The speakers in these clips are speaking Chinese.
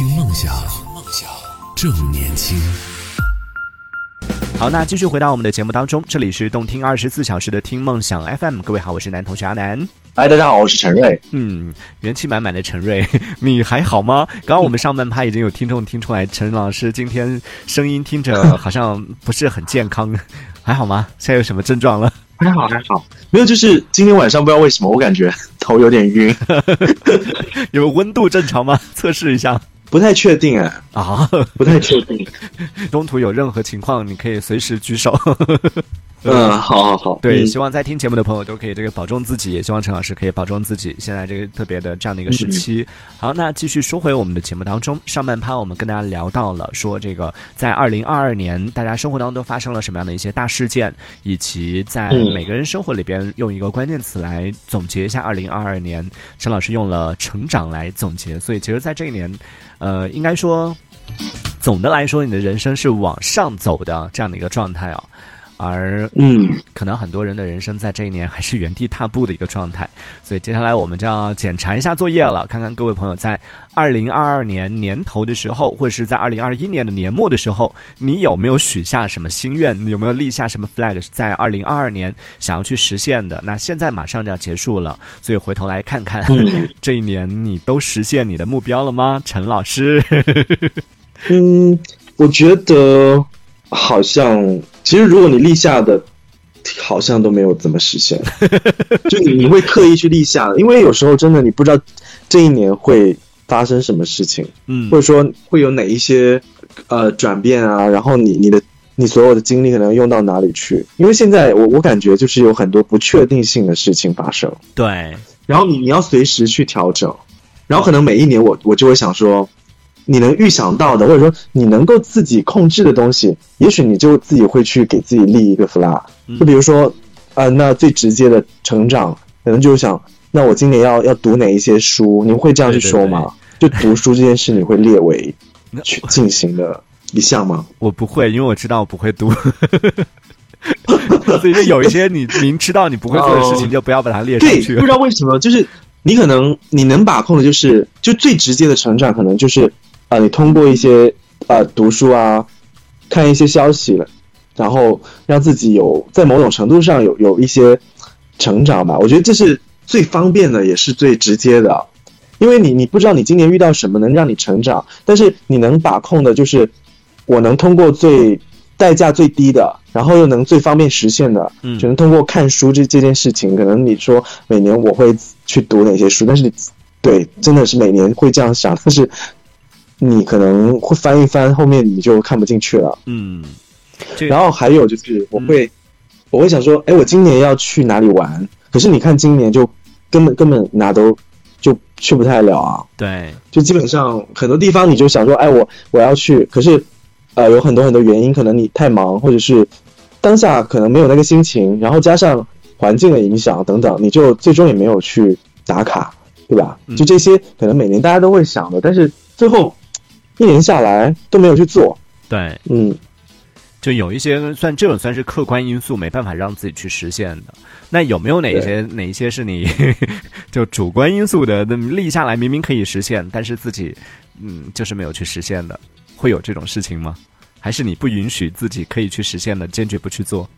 听梦想，梦想正年轻。好，那继续回到我们的节目当中，这里是动听二十四小时的听梦想 FM。各位好，我是男同学阿南。嗨，大家好，我是陈瑞。嗯，元气满满的陈瑞，你还好吗？刚刚我们上半趴已经有听众听出来，陈老师今天声音听着好像不是很健康，还好吗？现在有什么症状了？还好，还好，没有，就是今天晚上不知道为什么我感觉头有点晕，有温度正常吗？测试一下。不太确定哎啊，不太确定。中途有任何情况，你可以随时举手。嗯，好好好。对，希望在听节目的朋友都可以这个保重自己，也希望陈老师可以保重自己。现在这个特别的这样的一个时期。好，那继续说回我们的节目当中，上半趴我们跟大家聊到了说这个在二零二二年大家生活当中都发生了什么样的一些大事件，以及在每个人生活里边用一个关键词来总结一下二零二二年。陈老师用了成长来总结，所以其实，在这一年。呃，应该说，总的来说，你的人生是往上走的这样的一个状态啊。而嗯，可能很多人的人生在这一年还是原地踏步的一个状态，所以接下来我们就要检查一下作业了，看看各位朋友在二零二二年年头的时候，或者是在二零二一年的年末的时候，你有没有许下什么心愿？有没有立下什么 flag 在二零二二年想要去实现的？那现在马上就要结束了，所以回头来看看 这一年你都实现你的目标了吗？陈老师，嗯，我觉得。好像，其实如果你立下的，好像都没有怎么实现。就你你会刻意去立下，因为有时候真的你不知道这一年会发生什么事情，嗯，或者说会有哪一些呃转变啊，然后你你的你所有的精力可能用到哪里去？因为现在我我感觉就是有很多不确定性的事情发生，对，然后你你要随时去调整，然后可能每一年我我就会想说。你能预想到的，或者说你能够自己控制的东西，也许你就自己会去给自己立一个 flag。就比如说，啊，那最直接的成长，可能就是想，那我今年要 要读哪一些书？你会这样去说吗？就读书这件事，你会列为去进行的一项吗？我不会，因为我知道我不会读，所以有一些你明知道你不会做的事情，就不要把它列上去。不知道为什么，就是你可能你能把控的，就是就最直接的成长，可能就是。啊，你通过一些啊读书啊，看一些消息了，然后让自己有在某种程度上有有一些成长吧。我觉得这是最方便的，也是最直接的。因为你你不知道你今年遇到什么能让你成长，但是你能把控的就是我能通过最代价最低的，然后又能最方便实现的，嗯，只能通过看书这这件事情。可能你说每年我会去读哪些书，但是你对，真的是每年会这样想，但是。你可能会翻一翻，后面你就看不进去了。嗯，然后还有就是，我会，我会想说，哎，我今年要去哪里玩？可是你看，今年就根本根本哪都就去不太了啊。对，就基本上很多地方，你就想说，哎，我我要去，可是呃，有很多很多原因，可能你太忙，或者是当下可能没有那个心情，然后加上环境的影响等等，你就最终也没有去打卡，对吧？就这些，可能每年大家都会想的，但是最后。一年下来都没有去做，对，嗯，就有一些算这种算是客观因素，没办法让自己去实现的。那有没有哪一些哪一些是你 就主观因素的？那立下来明明可以实现，但是自己嗯就是没有去实现的，会有这种事情吗？还是你不允许自己可以去实现的，坚决不去做？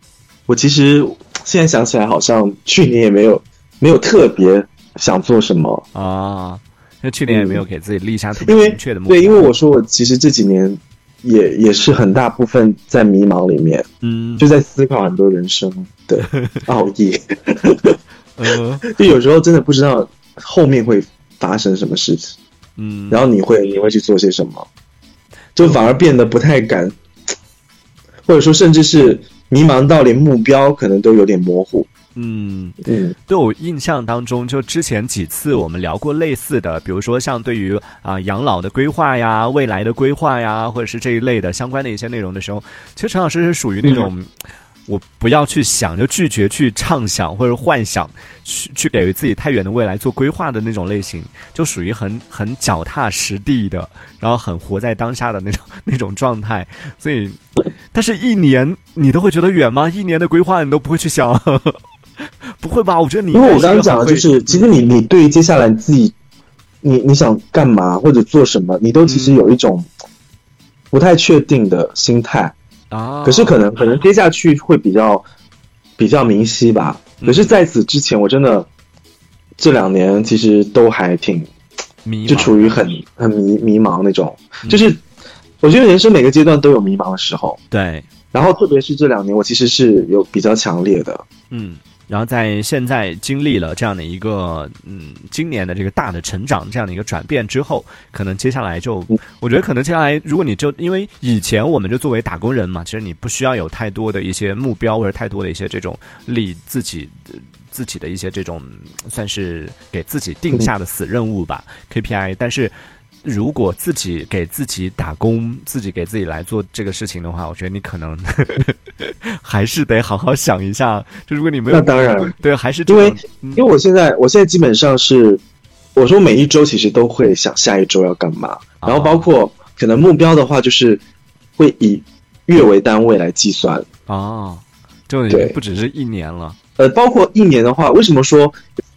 我其实现在想起来，好像去年也没有没有特别想做什么啊。那去年也没有给自己立下特别明确的目标。对，因为我说我其实这几年也也是很大部分在迷茫里面，嗯，就在思考很多人生的 奥义，嗯，就有时候真的不知道后面会发生什么事情，嗯，然后你会你会去做些什么，就反而变得不太敢，或者说甚至是迷茫到连目标可能都有点模糊。嗯嗯，对我印象当中，就之前几次我们聊过类似的，比如说像对于啊养老的规划呀、未来的规划呀，或者是这一类的相关的一些内容的时候，其实陈老师是属于那种我不要去想，就拒绝去畅想或者幻想，去去给予自己太远的未来做规划的那种类型，就属于很很脚踏实地的，然后很活在当下的那种 那种状态。所以，但是一年你都会觉得远吗？一年的规划你都不会去想？不会吧？我觉得你因为我刚刚讲的就是，其实你你对于接下来自己你你想干嘛或者做什么，你都其实有一种不太确定的心态。啊，可是可能可能接下去会比较比较明晰吧。嗯。可是在此之前，我真的这两年其实都还挺迷就处于很很迷迷茫那种，嗯。就是我觉得人生每个阶段都有迷茫的时候，对，然后特别是这两年，我其实是有比较强烈的。嗯，然后在现在经历了这样的一个嗯，今年的这个大的成长这样的一个转变之后，可能接下来就，我觉得可能接下来，如果你就因为以前我们就作为打工人嘛，其实你不需要有太多的一些目标或者太多的一些这种立自己。自己的一些这种算是给自己定下的死任务吧、KPI，但是如果自己给自己打工，自己给自己来做这个事情的话，我觉得你可能 还是得好好想一下。就如果你没有，那当然，对，还是因为嗯因为我现在我现在基本上是，我说每一周其实都会想下一周要干嘛，啊然后包括可能目标的话，就是会以月为单位来计算。哦，就已经对不只是一年了。呃，包括一年的话，为什么说？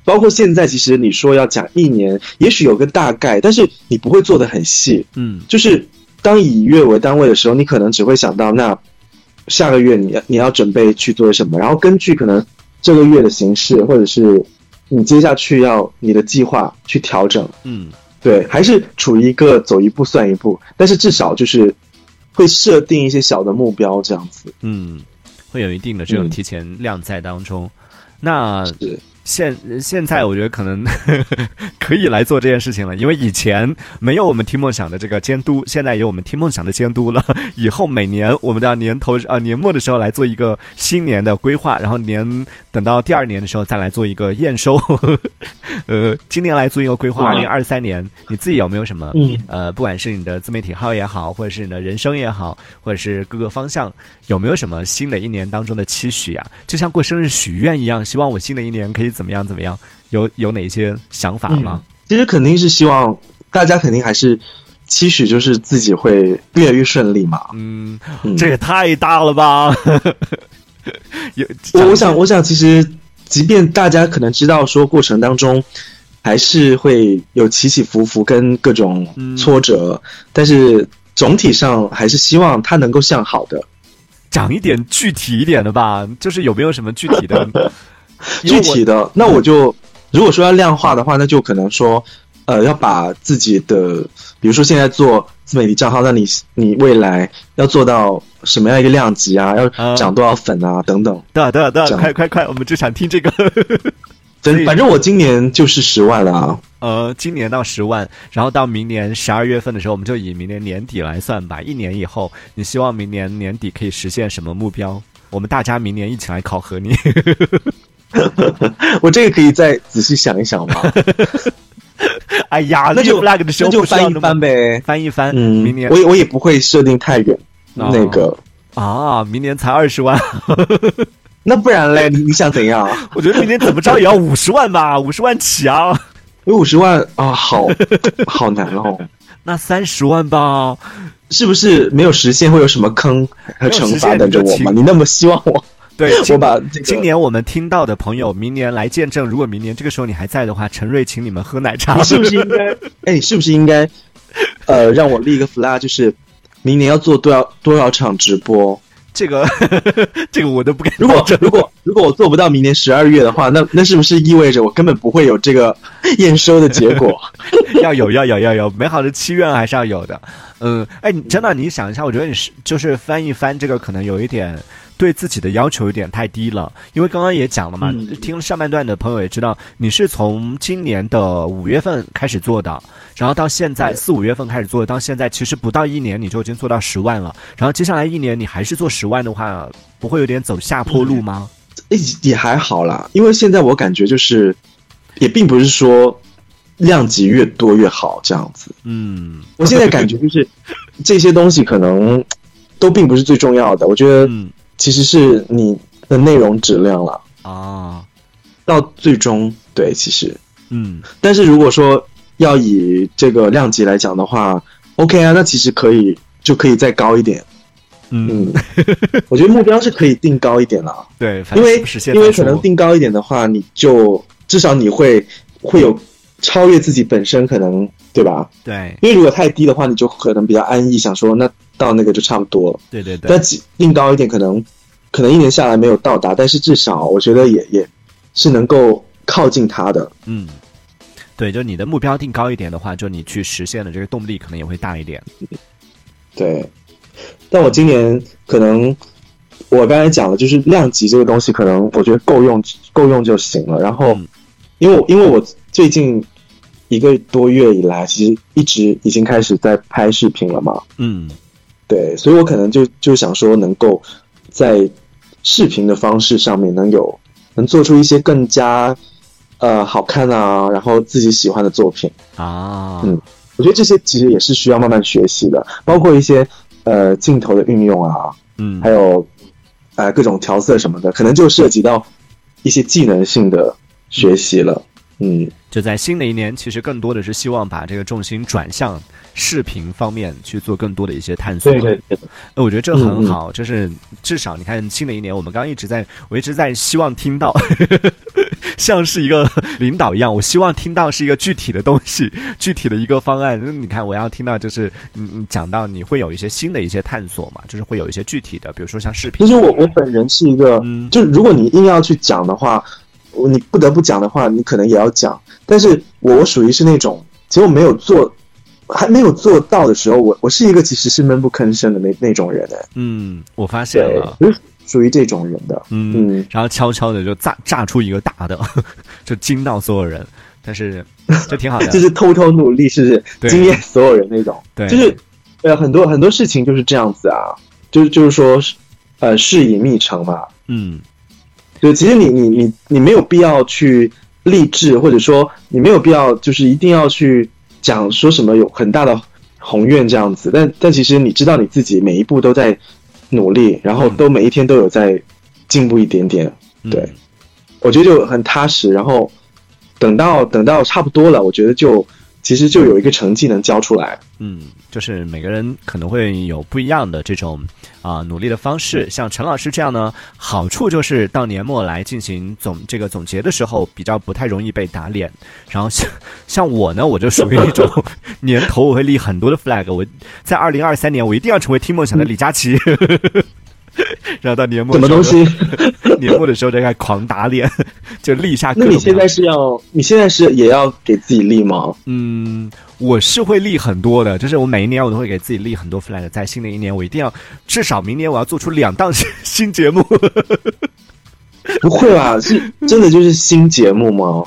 包括现在，其实你说要讲一年，也许有个大概，但是你不会做的很细。嗯就是当以月为单位的时候，你可能只会想到那下个月你要你要准备去做什么，然后根据可能这个月的形式，或者是你接下去要你的计划去调整。嗯对，还是处于一个走一步算一步，但是至少就是会设定一些小的目标这样子。嗯，会有一定的这种嗯提前量在当中。那是现现在我觉得可能 可以来做这件事情了，因为以前没有我们听梦想的这个监督，现在有我们听梦想的监督了。以后每年我们都要年头啊年末的时候来做一个新年的规划，然后年等到第二年的时候再来做一个验收。呃，今年来做一个规划，哇二零二三年你自己有没有什么嗯呃，不管是你的自媒体号也好，或者是你的人生也好，或者是各个方向，有没有什么新的一年当中的期许啊？就像过生日许愿一样，希望我新的一年可以怎么样怎么样？有有哪些想法吗？其实肯定是希望大家肯定还是期许，就是自己会越来越顺利嘛。嗯，嗯这也太大了吧！有，我我想，我想，其实即便大家可能知道说过程当中还是会有起起伏伏跟各种嗯挫折，但是总体上还是希望它能够向好的。讲一点具体一点的吧，就是有没有什么具体的？具体的，那我就如果说要量化的话，那就可能说，呃，要把自己的，比如说现在做自媒体账号，那你你未来要做到什么样一个量级啊？要嗯涨多少粉啊？等等。对对对，快快快，我们就想听这个。反反正我今年就是十万了啊。呃，今年到十万，然后到明年十二月份的时候，我们就以明年年底来算吧。一年以后，你希望明年年底可以实现什么目标？我们大家明年一起来考核你。我这个可以再仔细想一想吗？哎呀，那就立 flag 的时候那就翻一翻，呗。翻一翻。嗯，明年我也我也不会设定太远，哦那个。啊，明年才二十万，那不然嘞？你你想怎样？我觉得明年怎么着也要五十万吧，五十万起啊。有五十万啊，好好难哦。那三十万吧，是不是没有实现会有什么坑和惩罚等着我吗？你那么希望我？对，我把这个今年我们听到的朋友，明年来见证。如果明年这个时候你还在的话，陈瑞请你们喝奶茶。你是不是应该？哎，是不是应该？呃，让我立一个 flag，就是明年要做多少多少场直播。这个 这个我都不敢如果如果如果我做不到明年十二月的话，那那是不是意味着我根本不会有这个验收的结果？要有要有要有美好的祈愿还是要有的。嗯，哎，你真的你想一下，我觉得你是就是翻一翻这个，可能有一点对自己的要求有点太低了。因为刚刚也讲了嘛，嗯听了上半段的朋友也知道，你是从今年的五月份开始做的，然后到现在四五月份开始做的，到现在其实不到一年你就已经做到十万了。然后接下来一年你还是做十万的话，不会有点走下坡路吗？也也还好啦，因为现在我感觉就是，也并不是说量级越多越好这样子。嗯我现在感觉就是这些东西可能都并不是最重要的，我觉得嗯其实是你的内容质量了。啊到最终，对，其实，嗯但是如果说要以这个量级来讲的话，OK 啊，那其实可以就可以再高一点。嗯，嗯，我觉得目标是可以定高一点了。对，因为因为可能定高一点的话，你就至少你会会有超越自己本身，可能对吧？对因为如果太低的话，你就可能比较安逸，想说那到那个就差不多了。对对对但，几定高一点，可能可能一年下来没有到达，但是至少我觉得也也是能够靠近它的。嗯，对，就你的目标定高一点的话，就你去实现的这个动力可能也会大一点。对，但我今年可能我刚才讲了就是量级这个东西，可能我觉得够用够用就行了。然后嗯，因为我因为我最近一个多月以来，其实一直已经开始在拍视频了嘛，嗯对，所以我可能就就想说，能够在视频的方式上面能有能做出一些更加呃好看啊，然后自己喜欢的作品。啊，嗯我觉得这些其实也是需要慢慢学习的，包括一些呃镜头的运用啊，嗯还有呃各种调色什么的，可能就涉及到一些技能性的学习了。嗯，就在新的一年，其实更多的是希望把这个重心转向视频方面去做更多的一些探索。对对，呃我觉得这很好，就是至少你看新的一年，我们刚刚一直在，我一直在希望听到，像是一个领导一样，我希望听到是一个具体的东西，具体的一个方案。那你看，我要听到就是你你讲到你会有一些新的一些探索嘛，就是会有一些具体的，比如说像视频其。实我我本人是一个，嗯就如果你硬要去讲的话，我你不得不讲的话，你可能也要讲。但是我我属于是那种，其实我没有做，还没有做到的时候，我我是一个其实是闷不吭声的那那种人哎，嗯，我发现了，，就是属于这种人的。嗯，嗯。然后悄悄的就炸炸出一个大的，就惊到所有人，但是 就挺好的，就是偷偷努力，是不是？惊艳所有人那种？对，就是呃很多很多事情就是这样子啊，就是就是说，呃，事以密成嘛。嗯就其实你你你你没有必要去励志，或者说你没有必要就是一定要去讲说什么有很大的宏愿这样子，但但其实你知道你自己每一步都在努力，然后都每一天都有在进步一点点，嗯对我觉得就很踏实。然后等到等到差不多了，我觉得就其实就有一个成绩能交出来。嗯，就是每个人可能会有不一样的这种啊、努力的方式。像陈老师这样呢，好处就是到年末来进行总这个总结的时候，比较不太容易被打脸。然后像 像我呢，我就属于一种 年头我会立很多的 flag，我在二零二三年我一定要成为听梦想的李佳琦。然后到年末什么东西？年末的时候就开始狂打脸，就立下各种。那你现在是要你现在是也要给自己立吗？嗯，我是会立很多的，就是我每一年我都会给自己立很多 flag，在新的一年我一定要至少明年我要做出两档 新新节目，不会吧？是真的就是新节目吗？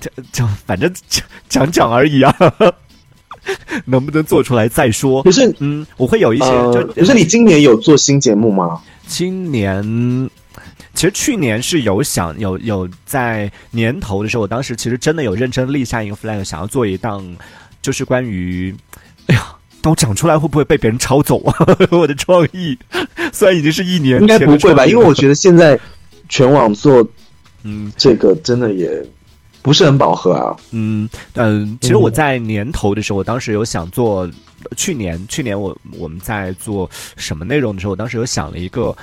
就就反正讲讲讲而已啊，能不能做出来再说可。是嗯，我会有一些，呃，就可是你今年有做新节目吗？今年。其实去年是有想有有在年头的时候，我当时其实真的有认真立下一个 flag，想要做一档，就是关于，哎呀，但我讲出来会不会被别人抄走啊？我的创意，虽然已经是一年应该前不会吧？因为我觉得现在全网做嗯这个真的也不是很饱和啊。嗯嗯，其实我在年头的时候，我当时有想做，去年去年我我们在做什么内容的时候，我当时有想了一个。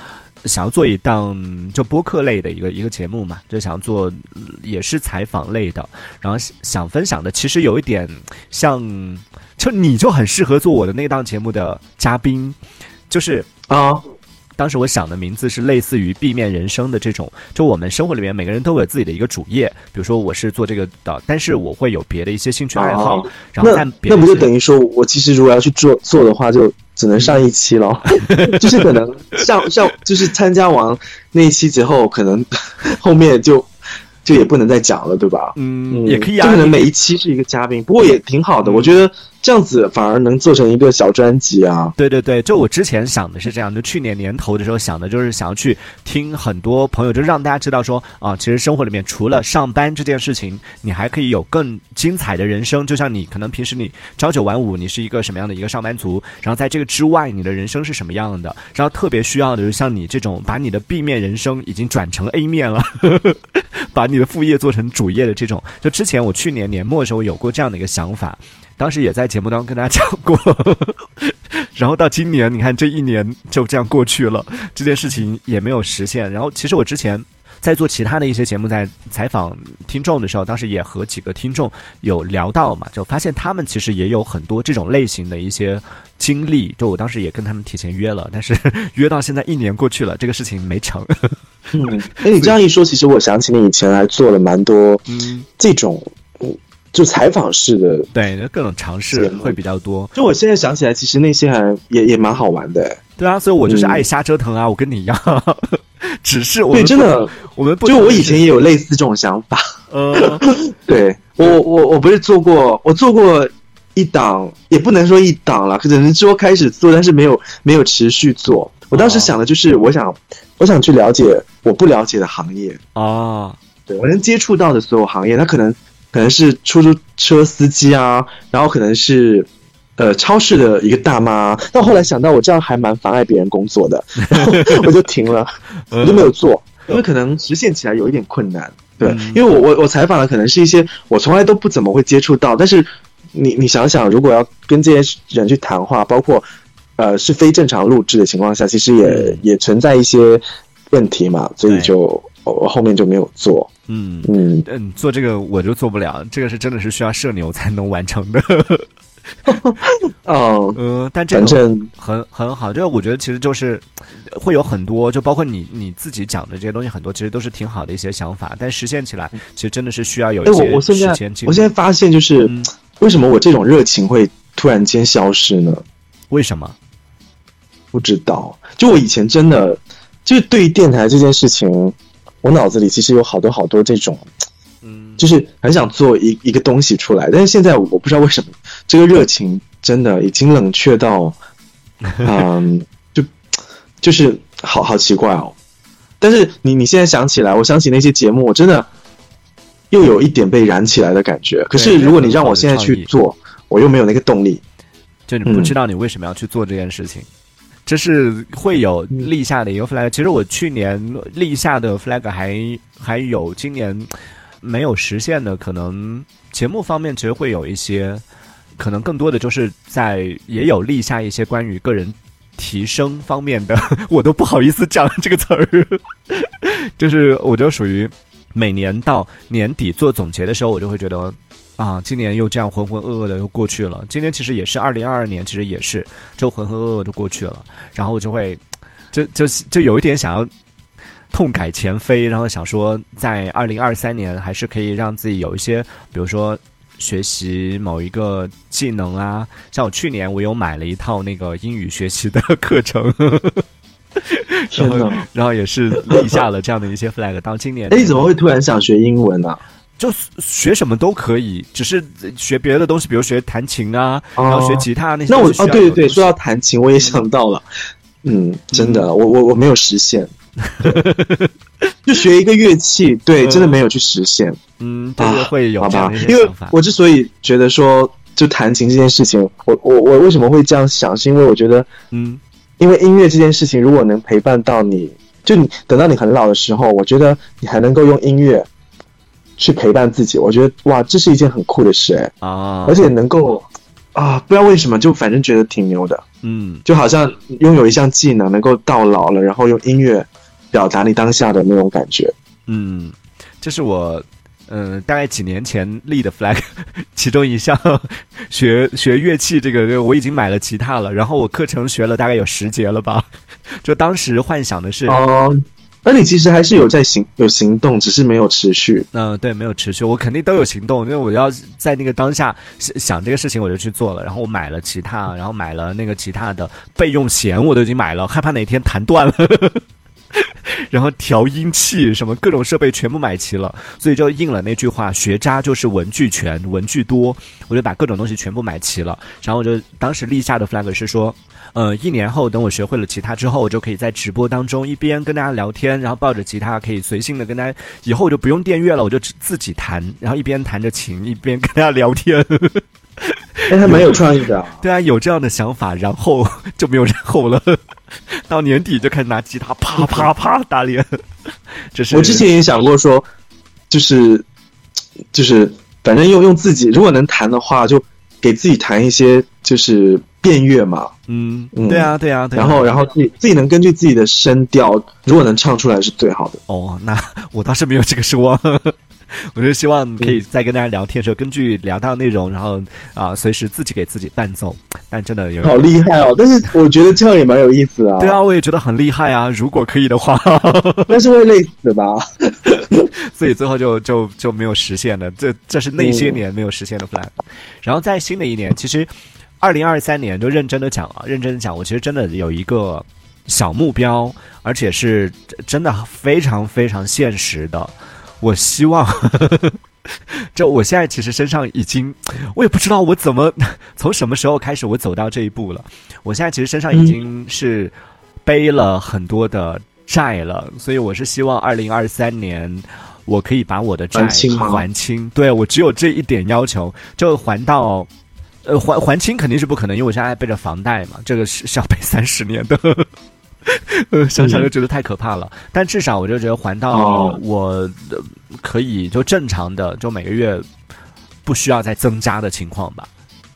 想要做一档就播客类的一个一个节目嘛，就想做呃也是采访类的，然后想想分享的其实有一点像，就你就很适合做我的那档节目的嘉宾，就是啊，当时我想的名字是类似于避面人生的这种，就我们生活里面每个人都有自己的一个主业，比如说我是做这个的，但是我会有别的一些兴趣爱好，哦然后那那不就等于说我其实如果要去做做的话，就只能上一期了，就是可能上上就是参加完那一期之后，可能后面就就也不能再讲了，对吧？嗯也可以啊，就可能每一期是一个嘉宾，不过也挺好的，我觉得这样子反而能做成一个小专辑啊。对对对，就我之前想的是这样，就去年年头的时候想的就是想要去听很多朋友，就让大家知道说啊，其实生活里面除了上班这件事情，你还可以有更精彩的人生。就像你可能平时你朝九晚五，你是一个什么样的一个上班族，然后在这个之外，你的人生是什么样的？然后特别需要的就是像你这种把你的 B 面人生已经转成 A 面了，把你的副业做成主业的这种。就之前我去年年末的时候有过这样的一个想法。当时也在节目当中跟大家 讲过，然后到今年，你看这一年就这样过去了，这件事情也没有实现。然后其实我之前在做其他的一些节目，在采访听众的时候，当时也和几个听众有聊到嘛，就发现他们其实也有很多这种类型的一些经历。就我当时也跟他们提前约了，但是 约到现在一年过去了，这个事情没成。嗯，哎，你这样一说，其实我想起你以前还做了蛮多嗯这种嗯就采访式的，对，各种尝试会比较多。就我现在想起来，其实那些还也也蛮好玩的。对啊，所以我就是爱瞎折腾啊，我跟你一样。只是我对真的，我们不就我以前也有类似这种想法。呃，对我我我不是做过，我做过一档，也不能说一档了，可能说开始做，但是没有没有持续做。我当时想的就是，我想我想去了解我不了解的行业啊，对我能接触到的所有行业，它可能可能是出租车司机啊，然后可能是。呃，超市的一个大妈，到后来想到我这样还蛮妨碍别人工作的，我就停了，我就没有做，因为可能实现起来有一点困难。对，因为我我我采访的可能是一些我从来都不怎么会接触到，但是你你想想，如果要跟这些人去谈话，包括呃是非正常录制的情况下，其实也也存在一些问题嘛，所以就我后面就没有做。嗯嗯嗯，做这个我就做不了，这个是真的是需要社牛才能完成的。哦，嗯，但这个很很好，这个我觉得其实就是会有很多，就包括你你自己讲的这些东西，很多其实都是挺好的一些想法，但实现起来其实真的是需要有一些时间。我现在发现就是，为什么我这种热情会突然间消失呢？为什么？不知道。就我以前真的就是对于电台这件事情，我脑子里其实有好多好多这种。就是很想做一一个东西出来，但是现在我不知道为什么这个热情真的已经冷却到，嗯，就就是好好奇怪哦。但是你你现在想起来，我想起那些节目，我真的又有一点被燃起来的感觉。可是如果你让我现在去做，我又没有那个动力。就你不知道你为什么要去做这件事情，这是会有立下的一个 flag。其实我去年立下的 flag 还还有今年。没有实现的，可能节目方面其实会有一些，可能更多的就是在也有立下一些关于个人提升方面的，我都不好意思讲这个词儿，就是我就属于每年到年底做总结的时候，我就会觉得啊，今年又这样浑浑噩噩的又过去了，今年其实也是二零二二年，其实也是就浑浑噩噩的过去了，然后我就会就就就有一点想要。痛改前非，然后想说，在二零二三年还是可以让自己有一些，比如说学习某一个技能啊。像我去年，我有买了一套那个英语学习的课程，然后然后也是立下了这样的一些 flag。到今年，哎，你怎么会突然想学英文呢？就学什么都可以，只是学别的东西，比如学弹琴啊，然后学吉他那些。那我哦，对对对，说到弹琴，我也想到了，嗯，真的，我我我没有实现。就学一个乐器，对，真的没有去实现。嗯，对，会有这样的因为我之所以觉得说，就弹琴这件事情，我我我为什么会这样想？是因为我觉得，嗯，因为音乐这件事情，如果能陪伴到你，就你等到你很老的时候，我觉得你还能够用音乐去陪伴自己。我觉得哇，这是一件很酷的事，哎啊，而且能够啊，不知道为什么，就反正觉得挺牛的。嗯，就好像拥有一项技能，能够到老了，然后用音乐。表达你当下的那种感觉，嗯，这是我，嗯，大概几年前立的 flag，其中一项学学乐器，这个我已经买了吉他了，然后我课程学了大概有十节了吧，就当时幻想的是，哦，那你其实还是有在行有行动，只是没有持续，嗯，对，没有持续，我肯定都有行动，因为我要在那个当下想这个事情，我就去做了，然后我买了吉他，然后买了那个吉他的备用弦，我都已经买了，害怕哪天弹断了。然后调音器什么各种设备全部买齐了，所以就应了那句话：学渣就是文具全，文具多。我就把各种东西全部买齐了。然后我就当时立下的 flag 是说，呃，一年后等我学会了吉他之后，我就可以在直播当中一边跟大家聊天，然后抱着吉他可以随性的跟大家，以后我就不用电乐了，我就自己弹，然后一边弹着琴一边跟大家聊天。哎，还蛮有创意的。对啊，有这样的想法，然后 就没有然后了。到年底就开始拿吉他啪啪啪打脸。这是我之前也想过说，就是就是，反正用用自己，如果能弹的话，就给自己弹一些就是变乐嘛，嗯，嗯对啊，对啊，对啊。然后然后自己自己能根据自己的声调，如果能唱出来是最好的。哦，那我倒是没有这个奢望。我就希望可以在跟大家聊天的时候，根据聊到内容，然后啊、随时自己给自己伴奏。但真的有好厉害哦！但是我觉得这样也蛮有意思的、啊。对啊，，我也觉得很厉害啊！如果可以的话，但是会累死的吧？所以最后就就就没有实现了。这这是那些年没有实现的 flag。然后在新的一年，其实二零二三年就认真的讲啊，认真的讲，我其实真的有一个小目标，而且是真的非常非常现实的。我希望，就我现在其实身上已经，我也不知道我怎么从什么时候开始我走到这一步了。我现在其实身上已经是背了很多的债了，所以我是希望二零二三年我可以把我的债还清。对我只有这一点要求，就还到。呃，还还清肯定是不可能，因为我现在还背着房贷嘛，这个是是要背三十年的，呃，想想就觉得太可怕了。但至少我就觉得还到哦我、呃可以就正常的，就每个月不需要再增加的情况吧，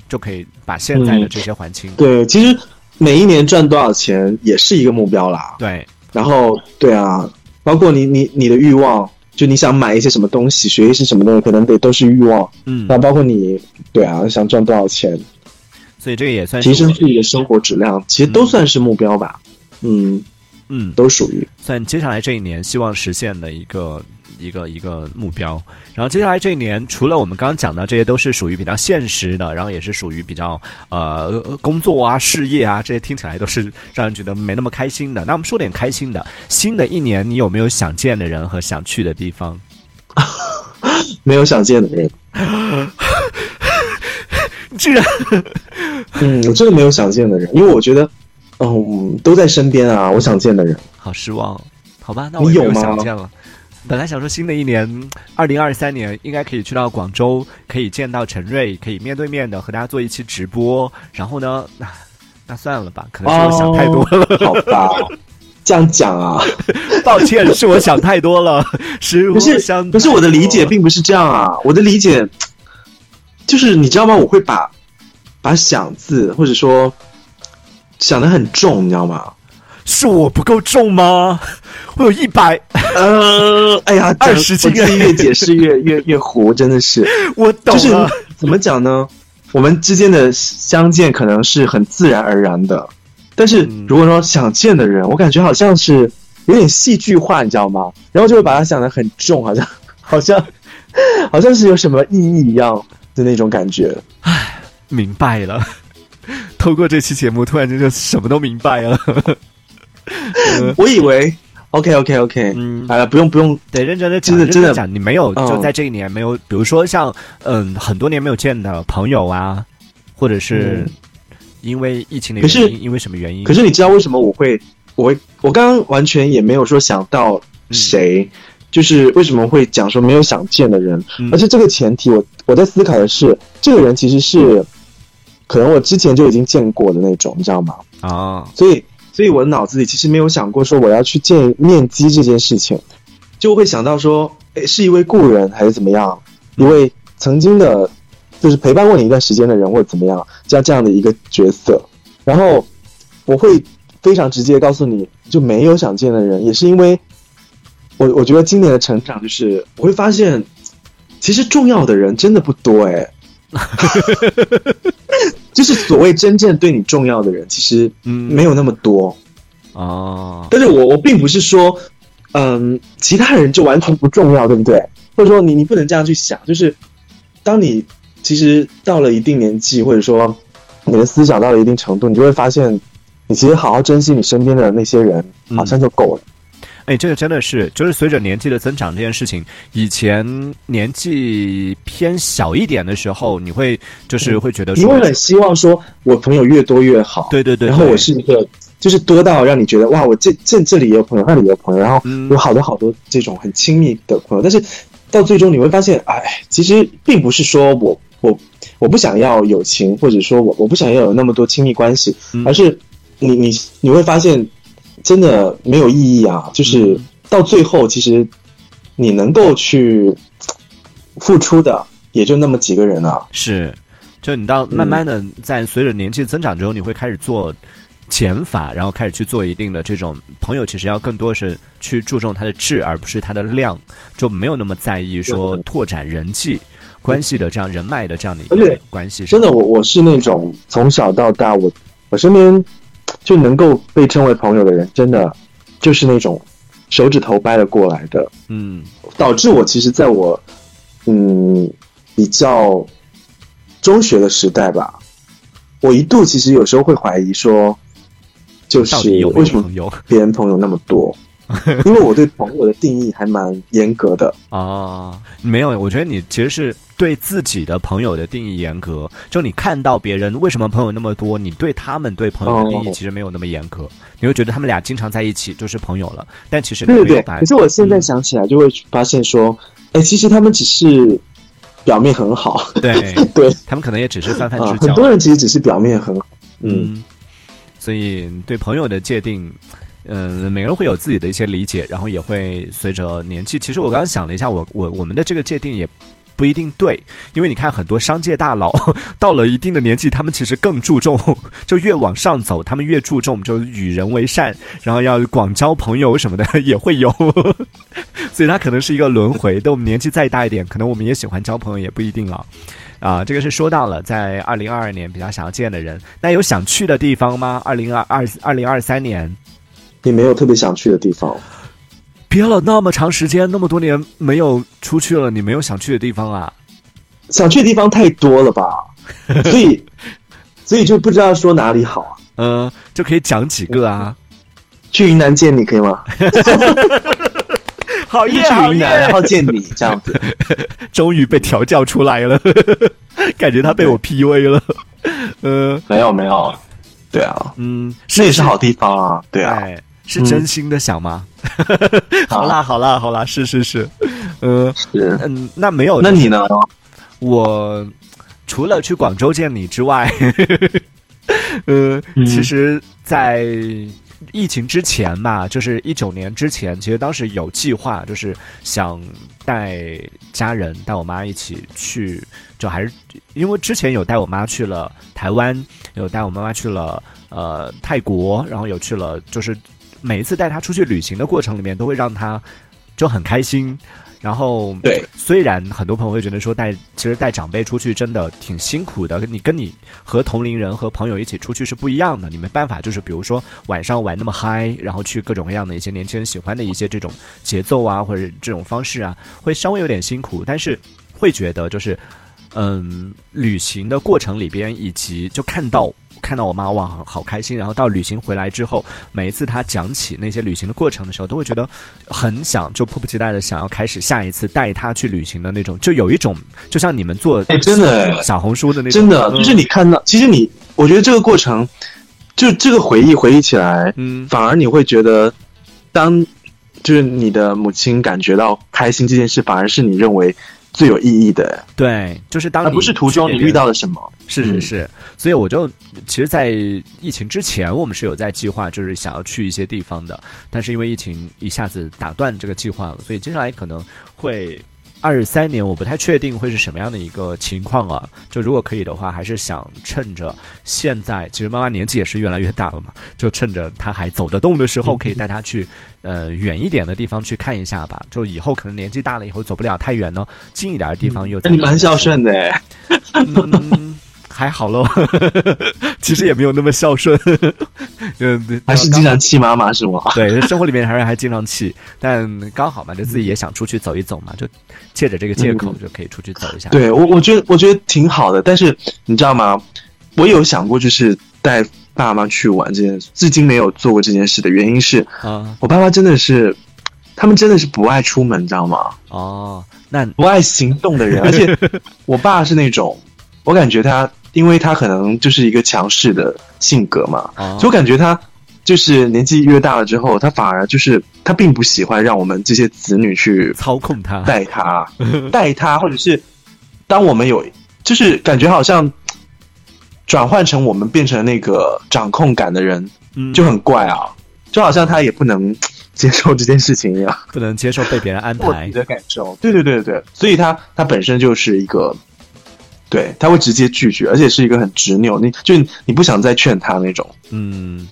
就可以把现在的这些还清。对，其实每一年赚多少钱也是一个目标啦。对，然后，对啊，包括你你你的欲望，就你想买一些什么东西，学一些什么东西，可能得都是欲望。嗯，那包括你，对啊，想赚多少钱，所以这个也算是提升自己的生活质量，其实都算是目标吧。嗯，嗯，都属于。算接下来这一年希望实现的一个一个一个目标。然后接下来这一年，除了我们刚刚讲到这些都是属于比较现实的，然后也是属于比较呃工作啊、事业啊这些听起来都是让人觉得没那么开心的。那我们说点开心的。新的一年，你有没有想见的人和想去的地方？没有想见的人，居然嗯，我真的没有想见的人，因为我觉得，嗯，都在身边啊，我想见的人。好失望，好吧，那你有吗想见了。本来想说新的一年，二零二三年应该可以去到广州，可以见到陈瑞，可以面对面的和大家做一期直播。然后呢，那 那算了吧，可能是我想太多了，哦好吧，这样讲啊，抱歉，是我想太多了，是 我不是想，不是我的理解并不是这样啊，我的理解就是你知道吗？我会把把想字或者说想的很重，你知道吗？是我不够重吗？我有一百，呃，哎呀，二十斤我越解释越越越糊，真的是。我懂就是了。怎么讲呢？我们之间的相见可能是很自然而然的，但是嗯如果说想见的人，我感觉好像是有点戏剧化，你知道吗？然后就会把他想得很重，好像好像好像是有什么意义一样的那种感觉。唉明白了。透过这期节目，突然间就什么都明白了。我以为 OK OK OK，嗯。好了，不用不用，得，认真的讲，真的真的讲，你没有嗯。就在这一年没有，比如说像嗯很多年没有见的朋友啊，或者是嗯。因为疫情的可是原因，因为什么原因？可是你知道为什么我会我会我刚刚完全也没有说想到谁，就是为什么会讲说没有想见的人，嗯。而且这个前提我我在思考的是，这个人其实是可能我之前就已经见过的那种，你知道吗？啊，所以所以我的脑子里其实没有想过说我要去见面基这件事情，就会想到说，诶，是一位故人还是怎么样，一位曾经的，就是陪伴过你一段时间的人或者怎么样，这样这样的一个角色，然后我会非常直接告诉你，就没有想见的人，也是因为我我觉得今年的成长就是我会发现，其实重要的人真的不多诶。就是所谓真正对你重要的人，其实嗯没有那么多。哦，但是我我并不是说，嗯，其他人就完全不重要，对不对？或者说你你不能这样去想，就是当你其实到了一定年纪，或者说你的思想到了一定程度，你就会发现，你其实好好珍惜你身边的那些人，嗯好像就够了。哎，这个真的是，就是随着年纪的增长，这件事情，以前年纪偏小一点的时候，你会就是会觉得说你会，很希望说，我朋友越多越好。对对对，然后我是一个，就是多到让你觉得哇，我这这这里也有朋友，那里也有朋友，然后嗯有好多好多这种很亲密的朋友，但是到最终你会发现，哎，其实并不是说我我我不想要友情，或者说我我不想要有那么多亲密关系，嗯而是你你你会发现真的没有意义啊，就是嗯。到最后其实你能够去付出的也就那么几个人啊，是，就你到慢慢的在随着年纪增长之后，你会开始做减法，然后开始去做一定的这种朋友，其实要更多是去注重它的质，而不是它的量，就没有那么在意说拓展人际关系的这样人脉的这样的一个关系。真的，我我是那种从小到大，我我身边就能够被称为朋友的人，真的就是那种手指头掰了过来的，嗯。导致我其实在我嗯比较中学的时代吧，我一度其实有时候会怀疑说，就是为什么别人朋友那么多？因为我对朋友的定义还蛮严格的。啊，没有，我觉得你其实是对自己的朋友的定义严格。就你看到别人为什么朋友那么多，你对他们对朋友的定义哦其实没有那么严格，你会觉得他们俩经常在一起就是朋友了，但其实对对可是我现在想起来就会发现说，哎、其实他们只是表面很好，对 对。他们可能也只是泛泛啊，之交。很多人其实只是表面很好，嗯，嗯，所以对朋友的界定，嗯、每个人会有自己的一些理解，然后也会随着年纪。其实我刚刚想了一下，我我我们的这个界定也。不一定对，因为你看很多商界大佬 到了一定的年纪，他们其实更注重，就越往上走，他们越注重就与人为善，然后要广交朋友什么的也会有，所以他可能是一个轮回。等我们年纪再大一点，可能我们也喜欢交朋友，也不一定了。啊，这个是说到了在二零二二年比较想要见的人，那有想去的地方吗？二零二二二零二三年，你没有特别想去的地方。憋了那么长时间，那么多年没有出去了，你没有想去的地方啊？想去的地方太多了吧，所以所以就不知道说哪里好啊。嗯、就可以讲几个啊。去云南见你可以吗？好去云南然后见你这样子。终于被调教出来了，感觉他被我 PUA 了。呃，没有没有，对啊，嗯，这也是好地方啊，对啊。哎，是真心的想吗？好啦，好。啦，好啦，是是是，呃，嗯，那没有，那你呢？我除了去广州见你之外，呃，嗯。其实，在疫情之前吧，就是一九年之前，其实当时有计划，就是想带家人带我妈一起去，就还是因为之前有带我妈去了台湾，有带我妈妈去了呃泰国，然后有去了，就是每一次带他出去旅行的过程里面，都会让他就很开心。然后，对，虽然很多朋友会觉得说带其实带长辈出去真的挺辛苦的，你跟你和同龄人和朋友一起出去是不一样的，你没办法就是比如说晚上玩那么嗨，然后去各种各样的一些年轻人喜欢的一些这种节奏啊或者这种方式啊，会稍微有点辛苦，但是会觉得就是嗯，旅行的过程里边以及就看到。看到我妈哇，好开心！然后到旅行回来之后，每一次她讲起那些旅行的过程的时候，都会觉得很想，就迫不及待的想要开始下一次带她去旅行的那种，就有一种就像你们做哎真的小红书的那种，真的嗯就是你看到，其实你，我觉得这个过程，就这个回忆回忆起来，嗯反而你会觉得，当就是你的母亲感觉到开心这件事，反而是你认为最有意义的，对，就是当不是途中你遇到了什么。嗯是是是，所以我就其实，在疫情之前，我们是有在计划，就是想要去一些地方的，但是因为疫情一下子打断这个计划了，所以接下来可能会二三年，我不太确定会是什么样的一个情况啊。就如果可以的话，还是想趁着现在，其实妈妈年纪也是越来越大了嘛，就趁着她还走得动的时候，可以带她去呃远一点的地方去看一下吧。就以后可能年纪大了以后走不了太远呢，近一点的地方又那你蛮孝顺的哎，嗯，还好喽，其实也没有那么孝顺，嗯，还是经常气妈妈是吗？对，生活里面还是还经常气，但刚好嘛，就自己也想出去走一走嘛，就借着这个借口就可以出去走一下。，对我，我觉得我觉得挺好的，但是你知道吗？我有想过，就是带爸妈去玩这件事，至今没有做过这件事的原因是啊，我爸妈真的是，他们真的是不爱出门，你知道吗？哦，那不爱行动的人，而且我爸是那种，我感觉他，因为他可能就是一个强势的性格嘛，哦。所以我感觉他就是年纪越大了之后，他反而就是他并不喜欢让我们这些子女去操控他，带他，带他，或者是当我们有，就是感觉好像转换成我们变成那个掌控感的人，嗯，就很怪啊，就好像他也不能接受这件事情一样。不能接受被别人安排。我自己。的感受，对对对对，所以他他本身就是一个对，他会直接拒绝，而且是一个很执拗，你就你不想再劝他那种。嗯，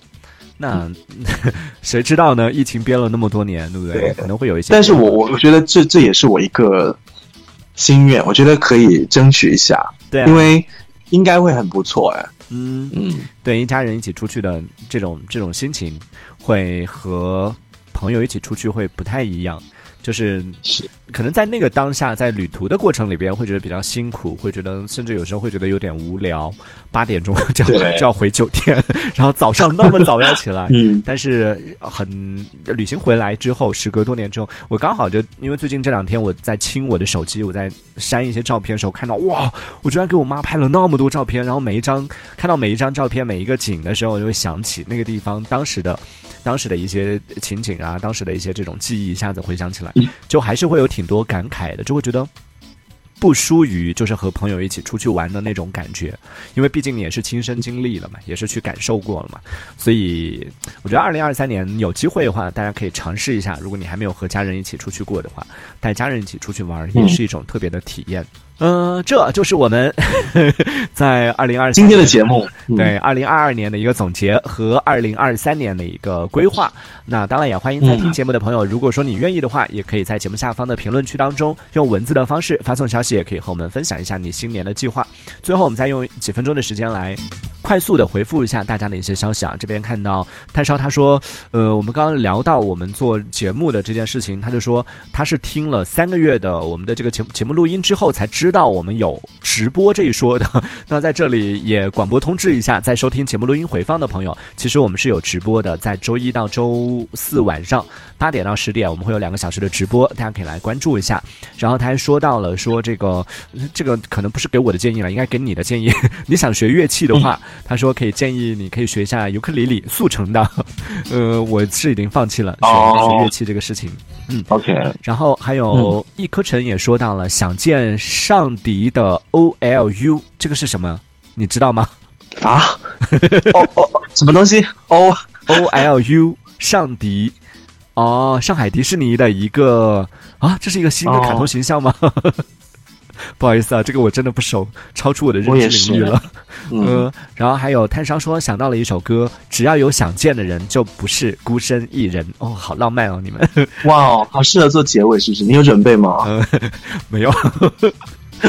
那 谁知道呢？疫情憋了那么多年，对不对？对可能会有一些。但是我我我觉得这这也是我一个心愿，我觉得可以争取一下，对啊因为应该会很不错哎。嗯嗯，对一家人一起出去的这种这种心情，会和朋友一起出去会不太一样。就是是可能在那个当下，在旅途的过程里边，会觉得比较辛苦，会觉得甚至有时候会觉得有点无聊。八点钟就要 就要回酒店，然后早上那么早要起来，嗯。但是很旅行回来之后，时隔多年之后，我刚好就因为最近这两天我在清我的手机，我在删一些照片的时候，看到哇，我居然给我妈拍了那么多照片，然后每一张看到每一张照片每一个景的时候，我就会想起那个地方当时的当时的一些情景啊，当时的一些这种记忆，一下子回想起来，就还是会有挺多感慨的，就会觉得。不输于就是和朋友一起出去玩的那种感觉，因为毕竟你也是亲身经历了嘛，也是去感受过了嘛，所以我觉得二零二三年有机会的话，大家可以尝试一下。如果你还没有和家人一起出去过的话，带家人一起出去玩也是一种特别的体验。这就是我们 在二零二今天的节目，嗯对二零二二年的一个总结和二零二三年的一个规划。那当然也欢迎在听节目的朋友，如果说你愿意的话，也可以在节目下方的评论区当中用文字的方式发送消息，也可以和我们分享一下你新年的计划。最后，我们再用几分钟的时间来快速的回复一下大家的一些消息啊。这边看到炭烧他说，呃，我们刚刚聊到我们做节目的这件事情，他就说他是听了三个月的我们的这个节目节目录音之后才知道我们有直播这一说的。那在这里也广播通知一下，在收听节目录音回放的朋友，其实我们是有直播的，在周一到周四晚上八点到十点，我们会有两个小时的直播，大家可以来关注一下。然后他还说到了说这个这个可能不是给我的建议了，应该给你的建议。你想学乐器的话，他说可以建议你可以学一下尤克里里速成的。呃，我是已经放弃了学、乐器这个事情。嗯 OK，然后还有一颗尘也说到了想见上迪的 OLU，这个是什么？你知道吗啊，哦哦，哦什么东西？？O O L U 上迪，哦，上海迪士尼的一个啊，这是一个新的卡通形象吗？不好意思啊，这个我真的不熟，超出我的认知领域了。嗯，呃，然后还有炭烧说想到了一首歌，只要有想见的人，就不是孤身一人。哦，好浪漫哦，你们哇哦，好适合做结尾，是不是？你有准备吗？没有，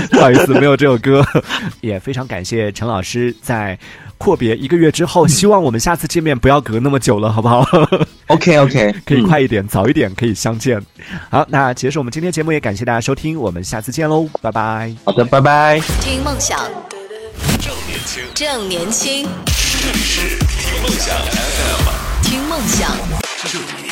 不好意思，没有这首歌。也非常感谢陈老师在阔别一个月之后，希望我们下次见面不要隔那么久了，好不好？OK OK，可以快一点，早一点可以相见。好，那结束我们今天节目，也感谢大家收听，我们下次见喽，拜拜。好的，拜拜。听梦想，正年轻，正年轻，这里是听梦想 FM，听梦想。正年轻。